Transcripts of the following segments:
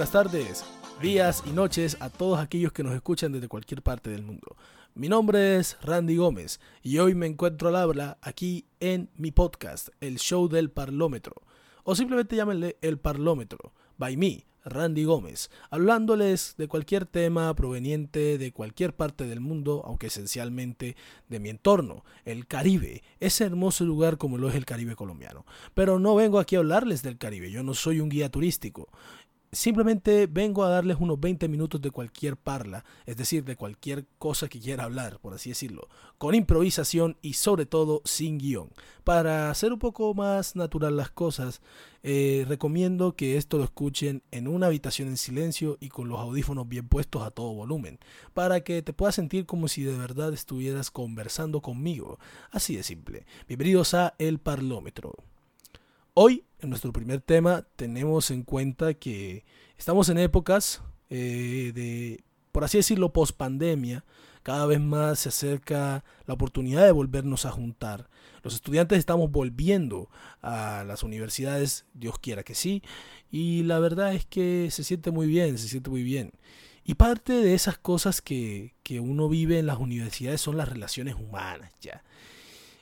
Buenas tardes, días y noches a todos aquellos que nos escuchan desde cualquier parte del mundo. Mi nombre es Randy Gómez y hoy me encuentro al habla aquí en mi podcast, el show del parlómetro, o simplemente llámenle el parlómetro, by me, Randy Gómez, hablándoles de cualquier tema proveniente de cualquier parte del mundo, aunque esencialmente de mi entorno, el Caribe, ese hermoso lugar como lo es el Caribe colombiano. Pero no vengo aquí a hablarles del Caribe, yo no soy un guía turístico, Simplemente vengo a darles unos 20 minutos de cualquier parla, es decir, de cualquier cosa que quiera hablar, por así decirlo, con improvisación y sobre todo sin guion. Para hacer un poco más natural las cosas, eh, recomiendo que esto lo escuchen en una habitación en silencio y con los audífonos bien puestos a todo volumen, para que te puedas sentir como si de verdad estuvieras conversando conmigo. Así de simple. Bienvenidos a El Parlómetro. Hoy, en nuestro primer tema, tenemos en cuenta que estamos en épocas eh, de, por así decirlo, post pandemia. Cada vez más se acerca la oportunidad de volvernos a juntar. Los estudiantes estamos volviendo a las universidades, Dios quiera que sí, y la verdad es que se siente muy bien, se siente muy bien. Y parte de esas cosas que, que uno vive en las universidades son las relaciones humanas, ya.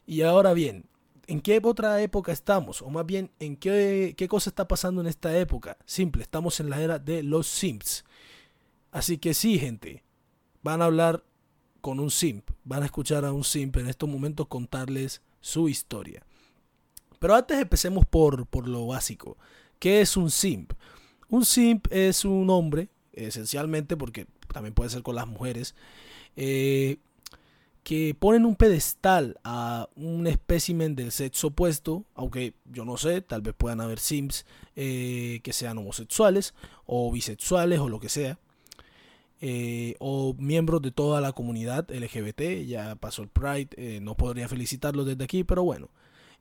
Y ahora bien, ¿En qué otra época estamos? O más bien, ¿en qué, qué cosa está pasando en esta época? Simple, estamos en la era de los simps. Así que sí, gente, van a hablar con un simp, van a escuchar a un simp en estos momentos contarles su historia. Pero antes empecemos por, por lo básico. ¿Qué es un simp? Un simp es un hombre, esencialmente, porque también puede ser con las mujeres, eh, que ponen un pedestal a un espécimen del sexo opuesto, aunque yo no sé, tal vez puedan haber sims eh, que sean homosexuales o bisexuales o lo que sea, eh, o miembros de toda la comunidad LGBT, ya pasó el Pride, eh, no podría felicitarlos desde aquí, pero bueno,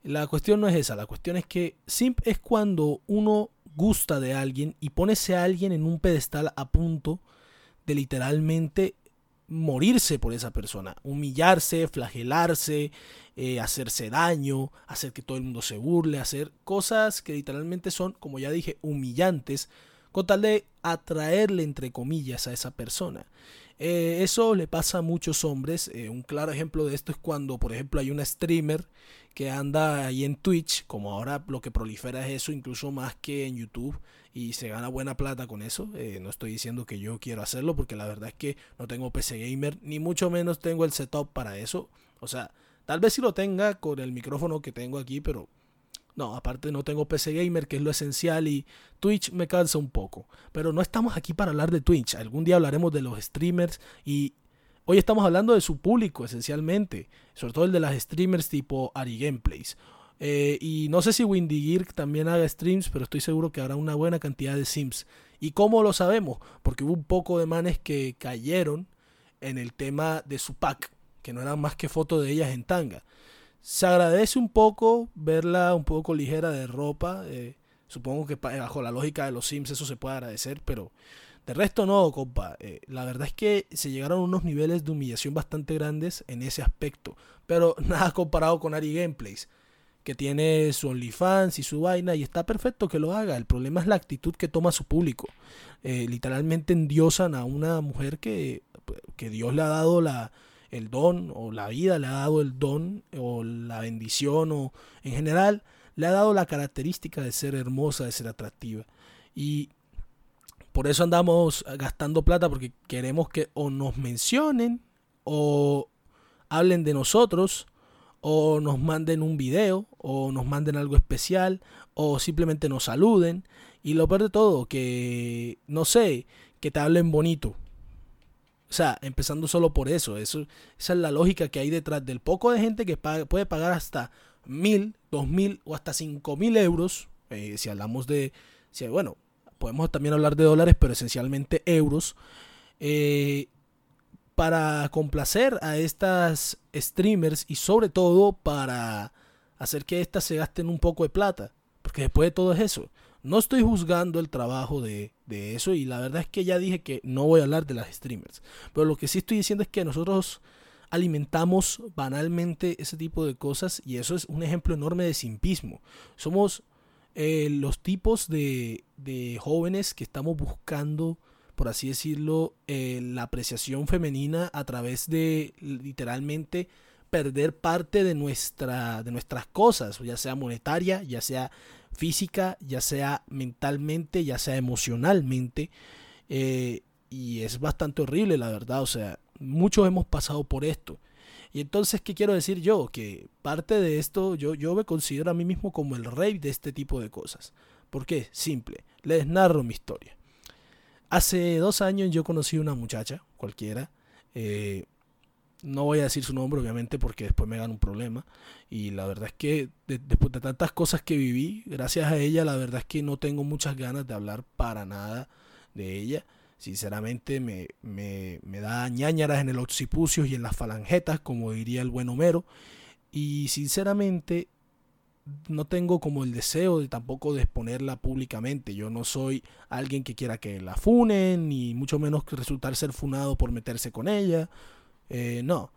la cuestión no es esa, la cuestión es que simp es cuando uno gusta de alguien y pone a alguien en un pedestal a punto de literalmente morirse por esa persona, humillarse, flagelarse, eh, hacerse daño, hacer que todo el mundo se burle, hacer cosas que literalmente son, como ya dije, humillantes, con tal de atraerle, entre comillas, a esa persona. Eh, eso le pasa a muchos hombres. Eh, un claro ejemplo de esto es cuando, por ejemplo, hay una streamer que anda ahí en Twitch, como ahora lo que prolifera es eso, incluso más que en YouTube, y se gana buena plata con eso. Eh, no estoy diciendo que yo quiero hacerlo, porque la verdad es que no tengo PC gamer, ni mucho menos tengo el setup para eso. O sea, tal vez si lo tenga con el micrófono que tengo aquí, pero no, aparte no tengo PC Gamer, que es lo esencial, y Twitch me cansa un poco. Pero no estamos aquí para hablar de Twitch. Algún día hablaremos de los streamers y hoy estamos hablando de su público, esencialmente. Sobre todo el de las streamers tipo Ari Gameplays. Eh, y no sé si Windy Gear también haga streams, pero estoy seguro que habrá una buena cantidad de sims. ¿Y cómo lo sabemos? Porque hubo un poco de manes que cayeron en el tema de su pack, que no eran más que fotos de ellas en tanga. Se agradece un poco verla un poco ligera de ropa. Eh, supongo que bajo la lógica de los Sims eso se puede agradecer, pero de resto no, compa. Eh, la verdad es que se llegaron a unos niveles de humillación bastante grandes en ese aspecto. Pero nada comparado con Ari Gameplays, que tiene su OnlyFans y su vaina, y está perfecto que lo haga. El problema es la actitud que toma su público. Eh, literalmente endiosan a una mujer que, que Dios le ha dado la, el don o la vida le ha dado el don o la bendición o en general le ha dado la característica de ser hermosa, de ser atractiva. Y por eso andamos gastando plata porque queremos que o nos mencionen o hablen de nosotros o nos manden un video o nos manden algo especial o simplemente nos saluden y lo peor de todo que no sé que te hablen bonito o sea, empezando solo por eso, eso. Esa es la lógica que hay detrás del poco de gente que puede pagar hasta mil, dos mil o hasta cinco mil euros. Eh, si hablamos de. Si, bueno, podemos también hablar de dólares, pero esencialmente euros. Eh, para complacer a estas streamers y sobre todo para hacer que éstas se gasten un poco de plata. Porque después de todo es eso. No estoy juzgando el trabajo de, eso y la verdad es que ya dije que no voy a hablar de las streamers. Pero lo que sí estoy diciendo es que nosotros alimentamos banalmente ese tipo de cosas y eso es un ejemplo enorme de simpismo. Somos eh, los tipos de, de, jóvenes que estamos buscando, por así decirlo, eh, la apreciación femenina a través de literalmente perder parte de, nuestra, de nuestras cosas, ya sea monetaria, ya sea física, ya sea mentalmente, ya sea emocionalmente. Eh, y es bastante horrible, la verdad. O sea, muchos hemos pasado por esto. Y entonces, ¿qué quiero decir yo? Que parte de esto, yo, yo me considero a mí mismo como el rey de este tipo de cosas. ¿Por qué? Simple. Les narro mi historia. Hace dos años yo conocí a una muchacha, cualquiera. Eh, no voy a decir su nombre, obviamente, porque después me dan un problema. Y la verdad es que después de tantas cosas que viví, gracias a ella, la verdad es que no tengo muchas ganas de hablar para nada de ella. Sinceramente me, me, me da ñañaras en el occipucio y en las falangetas, como diría el buen Homero. Y sinceramente no tengo como el deseo de tampoco de exponerla públicamente. Yo no soy alguien que quiera que la funen, ni mucho menos resultar ser funado por meterse con ella. Eh, no.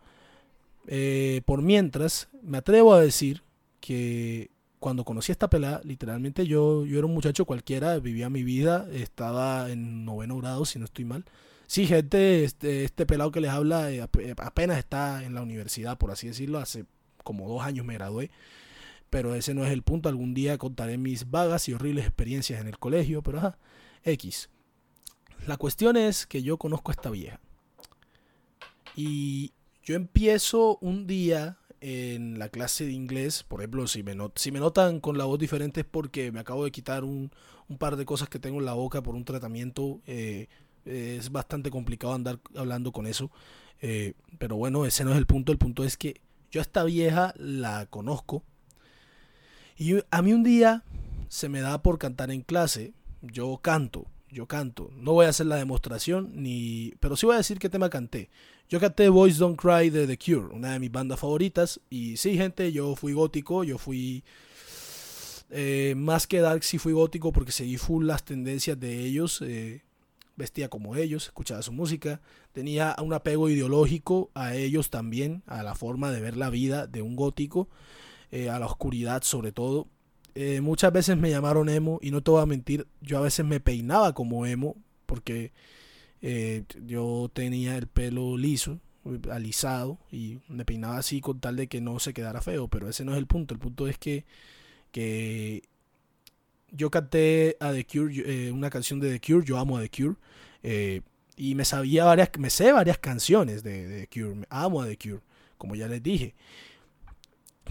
Eh, por mientras, me atrevo a decir que cuando conocí a esta pelada, literalmente yo, yo era un muchacho cualquiera, vivía mi vida, estaba en noveno grado, si no estoy mal. Sí, gente, este, este pelado que les habla eh, apenas está en la universidad, por así decirlo, hace como dos años me gradué. Pero ese no es el punto, algún día contaré mis vagas y horribles experiencias en el colegio, pero ajá, X. La cuestión es que yo conozco a esta vieja. Y yo empiezo un día en la clase de inglés, por ejemplo, si me, si me notan con la voz diferente es porque me acabo de quitar un, par de cosas que tengo en la boca por un tratamiento. Eh, es bastante complicado andar hablando con eso. Eh, pero bueno, ese no es el punto. El punto es que yo a esta vieja la conozco. Y a mí un día se me da por cantar en clase. Yo canto yo canto. No voy a hacer la demostración, ni, pero sí voy a decir qué tema canté. Yo canté Boys Don't Cry de The Cure, una de mis bandas favoritas. Y sí, gente, yo fui gótico, yo fui... Eh, más que Dark sí fui gótico porque seguí full las tendencias de ellos. Eh, vestía como ellos, escuchaba su música. Tenía un apego ideológico a ellos también, a la forma de ver la vida de un gótico, eh, a la oscuridad sobre todo. Eh, muchas veces me llamaron emo y no te voy a mentir, yo a veces me peinaba como emo porque eh, yo tenía el pelo liso, alisado y me peinaba así con tal de que no se quedara feo, pero ese no es el punto, el punto es que, que yo canté a The Cure, eh, una canción de The Cure, yo amo a The Cure, y me sabía varias, me sé varias canciones de, de The Cure, amo a The Cure, como ya les dije.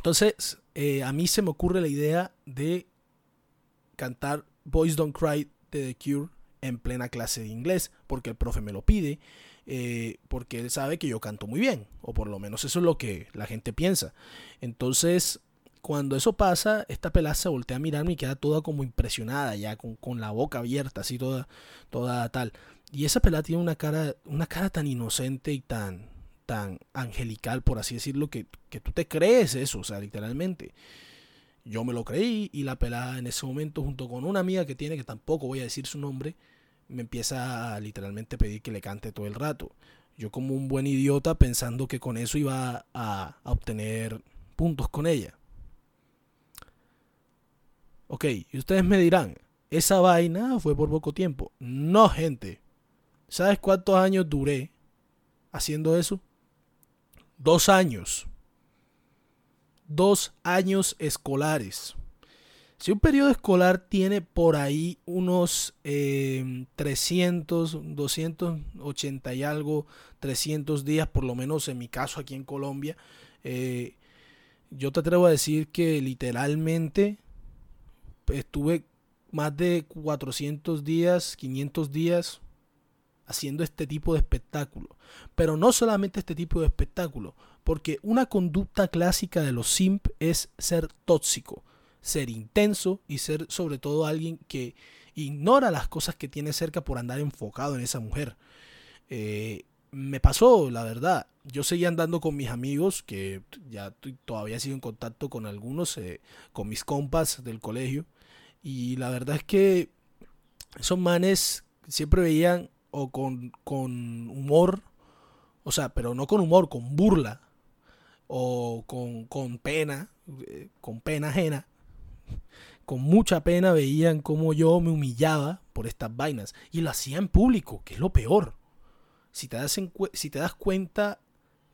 Entonces, eh, a mí se me ocurre la idea de cantar Boys Don't Cry de The Cure en plena clase de inglés, porque el profe me lo pide, eh, porque él sabe que yo canto muy bien, o por lo menos eso es lo que la gente piensa. Entonces, cuando eso pasa, esta pelada se voltea a mirarme y queda toda como impresionada, ya con, con, la boca abierta, así toda, toda tal. Y esa pelada tiene una cara, una cara tan inocente y tan, tan angelical, por así decirlo, que, tú te crees eso, o sea, literalmente. Yo me lo creí y la pelada en ese momento, junto con una amiga que tiene, que tampoco voy a decir su nombre, me empieza a literalmente pedir que le cante todo el rato. Yo como un buen idiota pensando que con eso iba a, a obtener puntos con ella. Ok, y ustedes me dirán, esa vaina fue por poco tiempo. No, gente. ¿Sabes cuántos años duré haciendo eso? Dos años. Dos años escolares. Si un periodo escolar tiene por ahí unos 300, eh, 280 y algo, 300 días, por lo menos en mi caso aquí en Colombia, eh, yo te atrevo a decir que literalmente estuve más de 400 días, 500 días haciendo este tipo de espectáculo. Pero no solamente este tipo de espectáculo, porque una conducta clásica de los simp es ser tóxico, ser intenso y ser sobre todo alguien que ignora las cosas que tiene cerca por andar enfocado en esa mujer. Eh, me pasó, la verdad. Yo seguía andando con mis amigos, que ya todavía sigo en contacto con algunos, eh, con mis compas del colegio. Y la verdad es que esos manes siempre veían o con, con humor, o sea, pero no con humor, con burla o con, con pena, eh, con pena ajena, con mucha pena veían cómo yo me humillaba por estas vainas. Y lo hacía en público, que es lo peor. Si te das, si te das cuenta,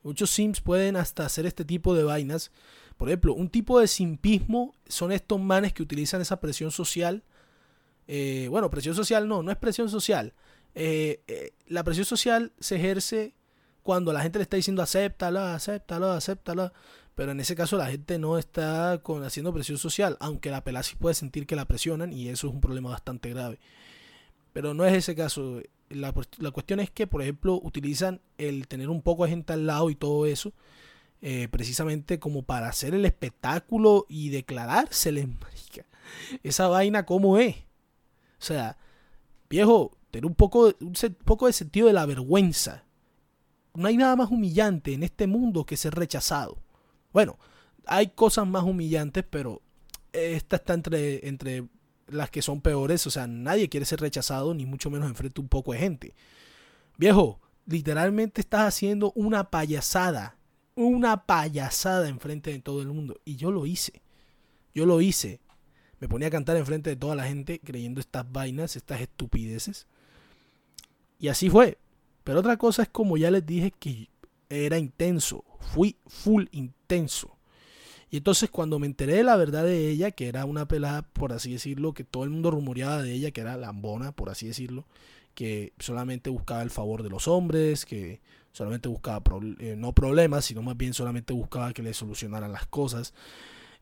muchos sims pueden hasta hacer este tipo de vainas. Por ejemplo, un tipo de simpismo son estos manes que utilizan esa presión social. Eh, bueno, presión social no, no es presión social. Eh, eh, la presión social se ejerce cuando la gente le está diciendo acéptalo, acéptalo, acéptalo. Pero en ese caso la gente no está con, haciendo presión social, aunque la pelada puede sentir que la presionan y eso es un problema bastante grave. Pero no es ese caso. La, cuestión es que, por ejemplo, utilizan el tener un poco de gente al lado y todo eso, eh, precisamente como para hacer el espectáculo y declarárseles, Esa vaina, ¿cómo es? O sea, viejo, un poco, un poco de sentido de la vergüenza. No hay nada más humillante en este mundo que ser rechazado. Bueno, hay cosas más humillantes, pero esta está entre, entre las que son peores. O sea, nadie quiere ser rechazado, ni mucho menos enfrente un poco de gente. Viejo, literalmente estás haciendo una payasada. Una payasada enfrente de todo el mundo. Y yo lo hice. Yo lo hice. Me ponía a cantar enfrente de toda la gente creyendo estas vainas, estas estupideces. Y así fue. Pero otra cosa es como ya les dije que era intenso. Fui full intenso. Y entonces cuando me enteré de la verdad de ella, que era una pelada, por así decirlo, que todo el mundo rumoreaba de ella, que era lambona, por así decirlo, que solamente buscaba el favor de los hombres, que solamente buscaba eh, no problemas, sino más bien solamente buscaba que le solucionaran las cosas.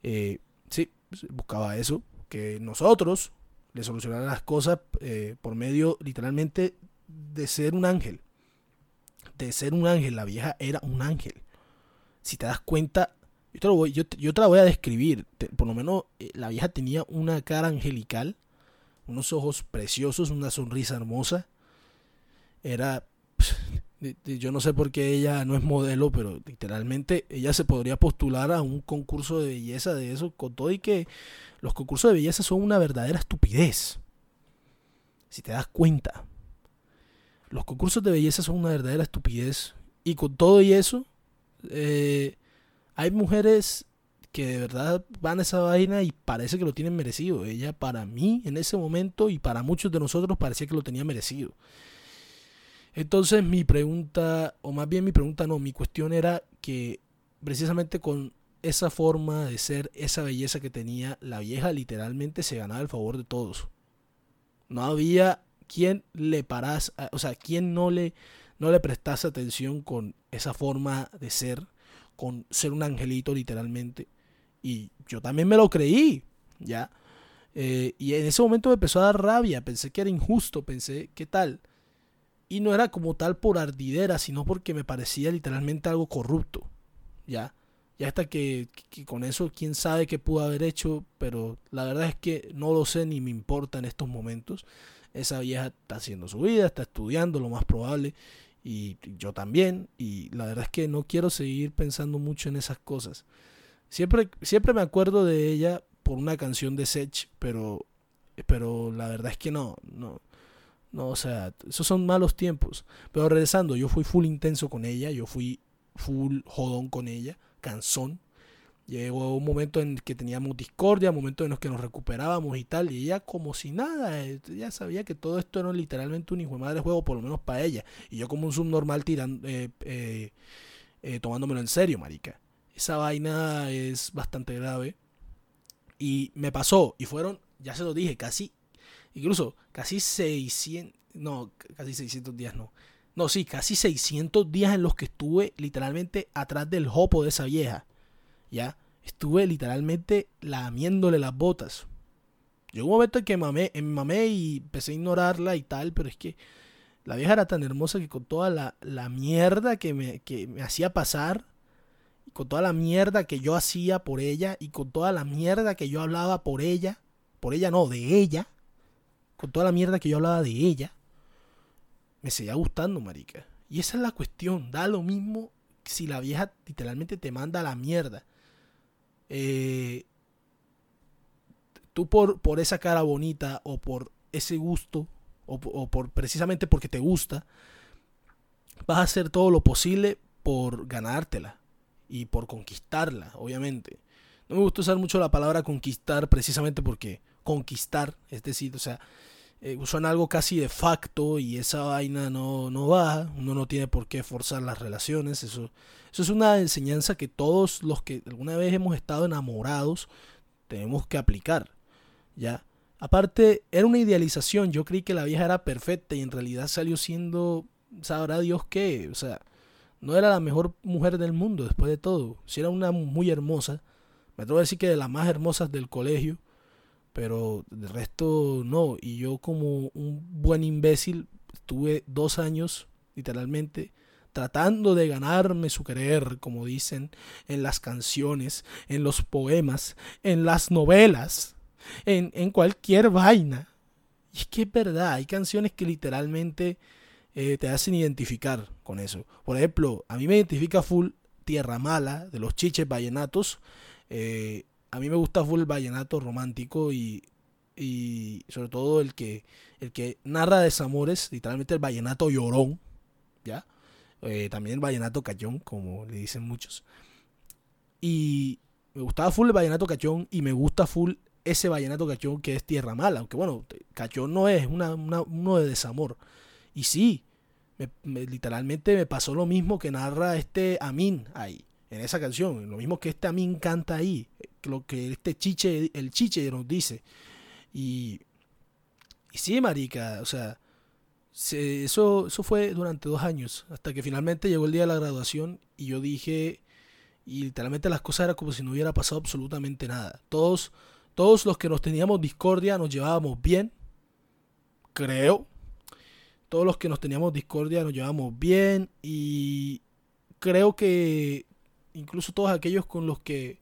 Eh, sí, buscaba eso, que nosotros le solucionaran las cosas eh, por medio literalmente de ser un ángel. De ser un ángel, la vieja era un ángel si te das cuenta, yo te, voy, yo, te la voy a describir. por lo menos eh, la vieja tenía una cara angelical, unos ojos preciosos, una sonrisa hermosa. Era. Yo no sé por qué ella no es modelo, pero literalmente ella se podría postular a un concurso de belleza de eso, con todo y que los concursos de belleza son una verdadera estupidez. Si te das cuenta, los concursos de belleza son una verdadera estupidez. Y con todo y eso, eh, hay mujeres que de verdad van a esa vaina y parece que lo tienen merecido. Ella para mí en ese momento y para muchos de nosotros parecía que lo tenía merecido. Entonces mi pregunta, o más bien mi pregunta no, mi cuestión era que precisamente con esa forma de ser, esa belleza que tenía, la vieja literalmente se ganaba el favor de todos. No había quien le parase, o sea, quien no le no le prestase atención con esa forma de ser, con ser un angelito literalmente. Y yo también me lo creí, ¿ya? Eh, y en ese momento me empezó a dar rabia, pensé que era injusto, pensé, ¿qué tal? Y no era como tal por ardidera, sino porque me parecía literalmente algo corrupto, ¿ya? Y hasta que, que, con eso, quién sabe qué pudo haber hecho, pero la verdad es que no lo sé ni me importa en estos momentos. Esa vieja está haciendo su vida, está estudiando, lo más probable, y yo también, y la verdad es que no quiero seguir pensando mucho en esas cosas. Siempre, siempre me acuerdo de ella por una canción de Sech, pero, pero la verdad es que no, no, no, o sea, esos son malos tiempos. Pero regresando, yo fui full intenso con ella, yo fui full jodón con ella, cansón, Llegó un momento en que teníamos discordia, un momento en los que nos recuperábamos y tal, y ella como si nada, ella sabía que todo esto era literalmente un hijo de madre juego, por lo menos para ella. Y yo como un subnormal tirando, eh, eh, eh, tomándomelo en serio, marica. Esa vaina es bastante grave. Y me pasó, y fueron, ya se lo dije, casi, incluso casi 600, no, casi 600 días no. No, sí, casi 600 días en los que estuve literalmente atrás del jopo de esa vieja ya estuve literalmente lamiéndole las botas. Llegó un momento en que mamé, mamé y empecé a ignorarla y tal, pero es que la vieja era tan hermosa que con toda la, la mierda que me, que me hacía pasar, y con toda la mierda que yo hacía por ella, y con toda la mierda que yo hablaba por ella, por ella no, de ella, con toda la mierda que yo hablaba de ella, me seguía gustando, marica. Y esa es la cuestión, da lo mismo si la vieja literalmente te manda la mierda. Eh, tú por, por esa cara bonita o por ese gusto o, por precisamente porque te gusta, vas a hacer todo lo posible por ganártela y por conquistarla, obviamente. No me gusta usar mucho la palabra conquistar precisamente porque conquistar, es decir, o sea, eh, suena algo casi de facto y esa vaina no, no va, uno no tiene por qué forzar las relaciones, eso, eso es una enseñanza que todos los que alguna vez hemos estado enamorados tenemos que aplicar, ¿ya? Aparte, era una idealización, yo creí que la vieja era perfecta y en realidad salió siendo, sabrá Dios qué, o sea, no era la mejor mujer del mundo después de todo, si era una muy hermosa, me atrevo a decir que de las más hermosas del colegio, pero de resto no. Y yo como un buen imbécil estuve dos años, literalmente, tratando de ganarme su querer, como dicen en las canciones, en los poemas, en las novelas, en, en cualquier vaina. Y es que es verdad, hay canciones que literalmente eh, te hacen identificar con eso. Por ejemplo, a mí me identifica full Tierra Mala, de los chiches vallenatos. Eh, a mí me gusta full el vallenato romántico y, y sobre todo el que, el que narra desamores, literalmente el vallenato llorón, ¿ya? Eh, también el vallenato cachón, como le dicen muchos. Y me gustaba full el vallenato cachón y me gusta full ese vallenato cachón que es Tierra Mala, aunque bueno, cachón no es una, uno de desamor. Y sí, literalmente me pasó lo mismo que narra este Amin ahí, en esa canción, lo mismo que este Amin canta ahí lo que este chiche, el chiche nos dice. Y, sí, marica, o sea, eso, eso fue durante dos años, hasta que finalmente llegó el día de la graduación y yo dije, y literalmente las cosas eran como si no hubiera pasado absolutamente nada. Todos, todos los que nos teníamos discordia nos llevábamos bien, creo. Todos los que nos teníamos discordia nos llevábamos bien y creo que incluso todos aquellos con los que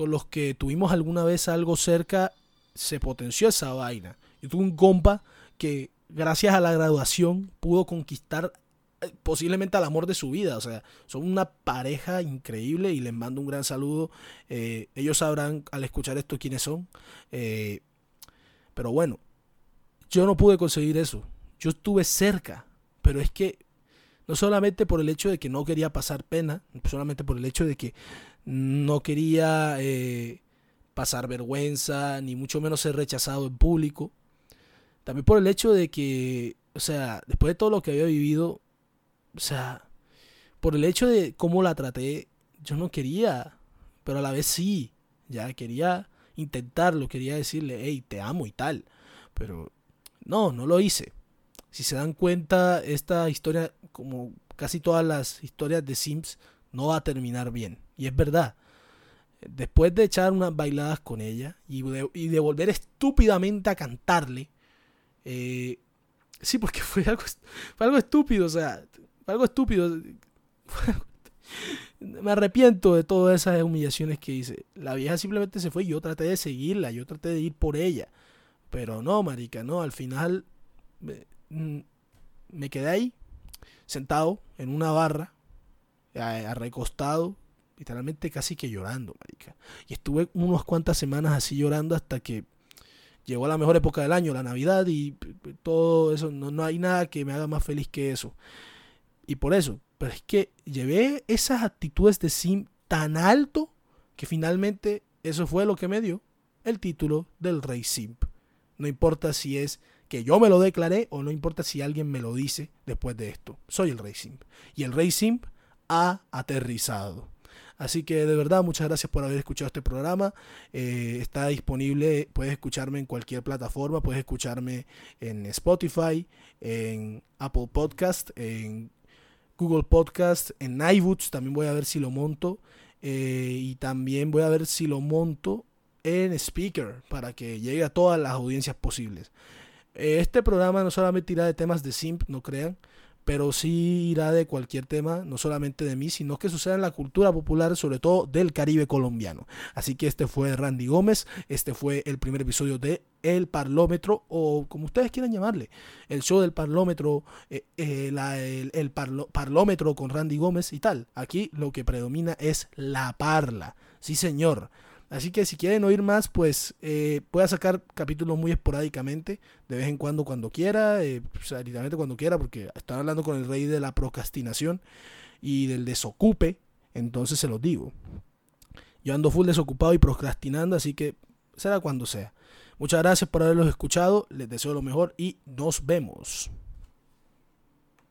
con los que tuvimos alguna vez algo cerca, se potenció esa vaina. Yo tuve un compa que gracias a la graduación pudo conquistar eh, posiblemente al amor de su vida. O sea, son una pareja increíble y les mando un gran saludo. Eh, ellos sabrán al escuchar esto quiénes son. Eh, pero bueno, yo no pude conseguir eso. Yo estuve cerca, pero es que no solamente por el hecho de que no quería pasar pena, solamente por el hecho de que no quería eh, pasar vergüenza, ni mucho menos ser rechazado en público. También por el hecho de que, o sea, después de todo lo que había vivido, o sea, por el hecho de cómo la traté, yo no quería, pero a la vez sí, ya quería intentarlo, quería decirle, hey, te amo y tal, pero no, no lo hice. Si se dan cuenta, esta historia, como casi todas las historias de Sims, no va a terminar bien. Y es verdad. Después de echar unas bailadas con ella y de, volver estúpidamente a cantarle, eh, sí, porque fue algo, fue algo estúpido, o sea, fue algo estúpido. Me arrepiento de todas esas humillaciones que hice. La vieja simplemente se fue y yo traté de seguirla, yo traté de ir por ella. Pero no, marica, no, al final me, mm, me quedé ahí, sentado en una barra, recostado, literalmente casi que llorando, marica. Y estuve unas cuantas semanas así llorando hasta que llegó la mejor época del año, la Navidad, y todo eso, no, no hay nada que me haga más feliz que eso. Y por eso, pero es que llevé esas actitudes de Sim tan alto que finalmente eso fue lo que me dio el título del Rey Simp. No importa si es que yo me lo declaré o no importa si alguien me lo dice después de esto. Soy el Rey Simp. Y el Rey Simp ha aterrizado. Así que de verdad, muchas gracias por haber escuchado este programa. Eh, está disponible, puedes escucharme en cualquier plataforma, puedes escucharme en Spotify, en Apple Podcast, en Google Podcast, en iBooks, también voy a ver si lo monto. Eh, y también voy a ver si lo monto en Speaker para que llegue a todas las audiencias posibles. Eh, este programa no solamente irá de temas de simp, no crean, pero sí irá de cualquier tema, no solamente de mí, sino que suceda en la cultura popular, sobre todo del Caribe colombiano. Así que este fue Randy Gómez, este fue el primer episodio de El Parlómetro, o como ustedes quieran llamarle, el show del Parlómetro, eh, eh, el, Parlómetro con Randy Gómez y tal. Aquí lo que predomina es la parla. Sí, señor. Así que si quieren oír más, pues eh, voy a sacar capítulos muy esporádicamente, de vez en cuando, cuando quiera, eh, literalmente cuando quiera, porque están hablando con el rey de la procrastinación y del desocupe, entonces se los digo. Yo ando full desocupado y procrastinando, así que será cuando sea. Muchas gracias por haberlos escuchado, les deseo lo mejor y nos vemos.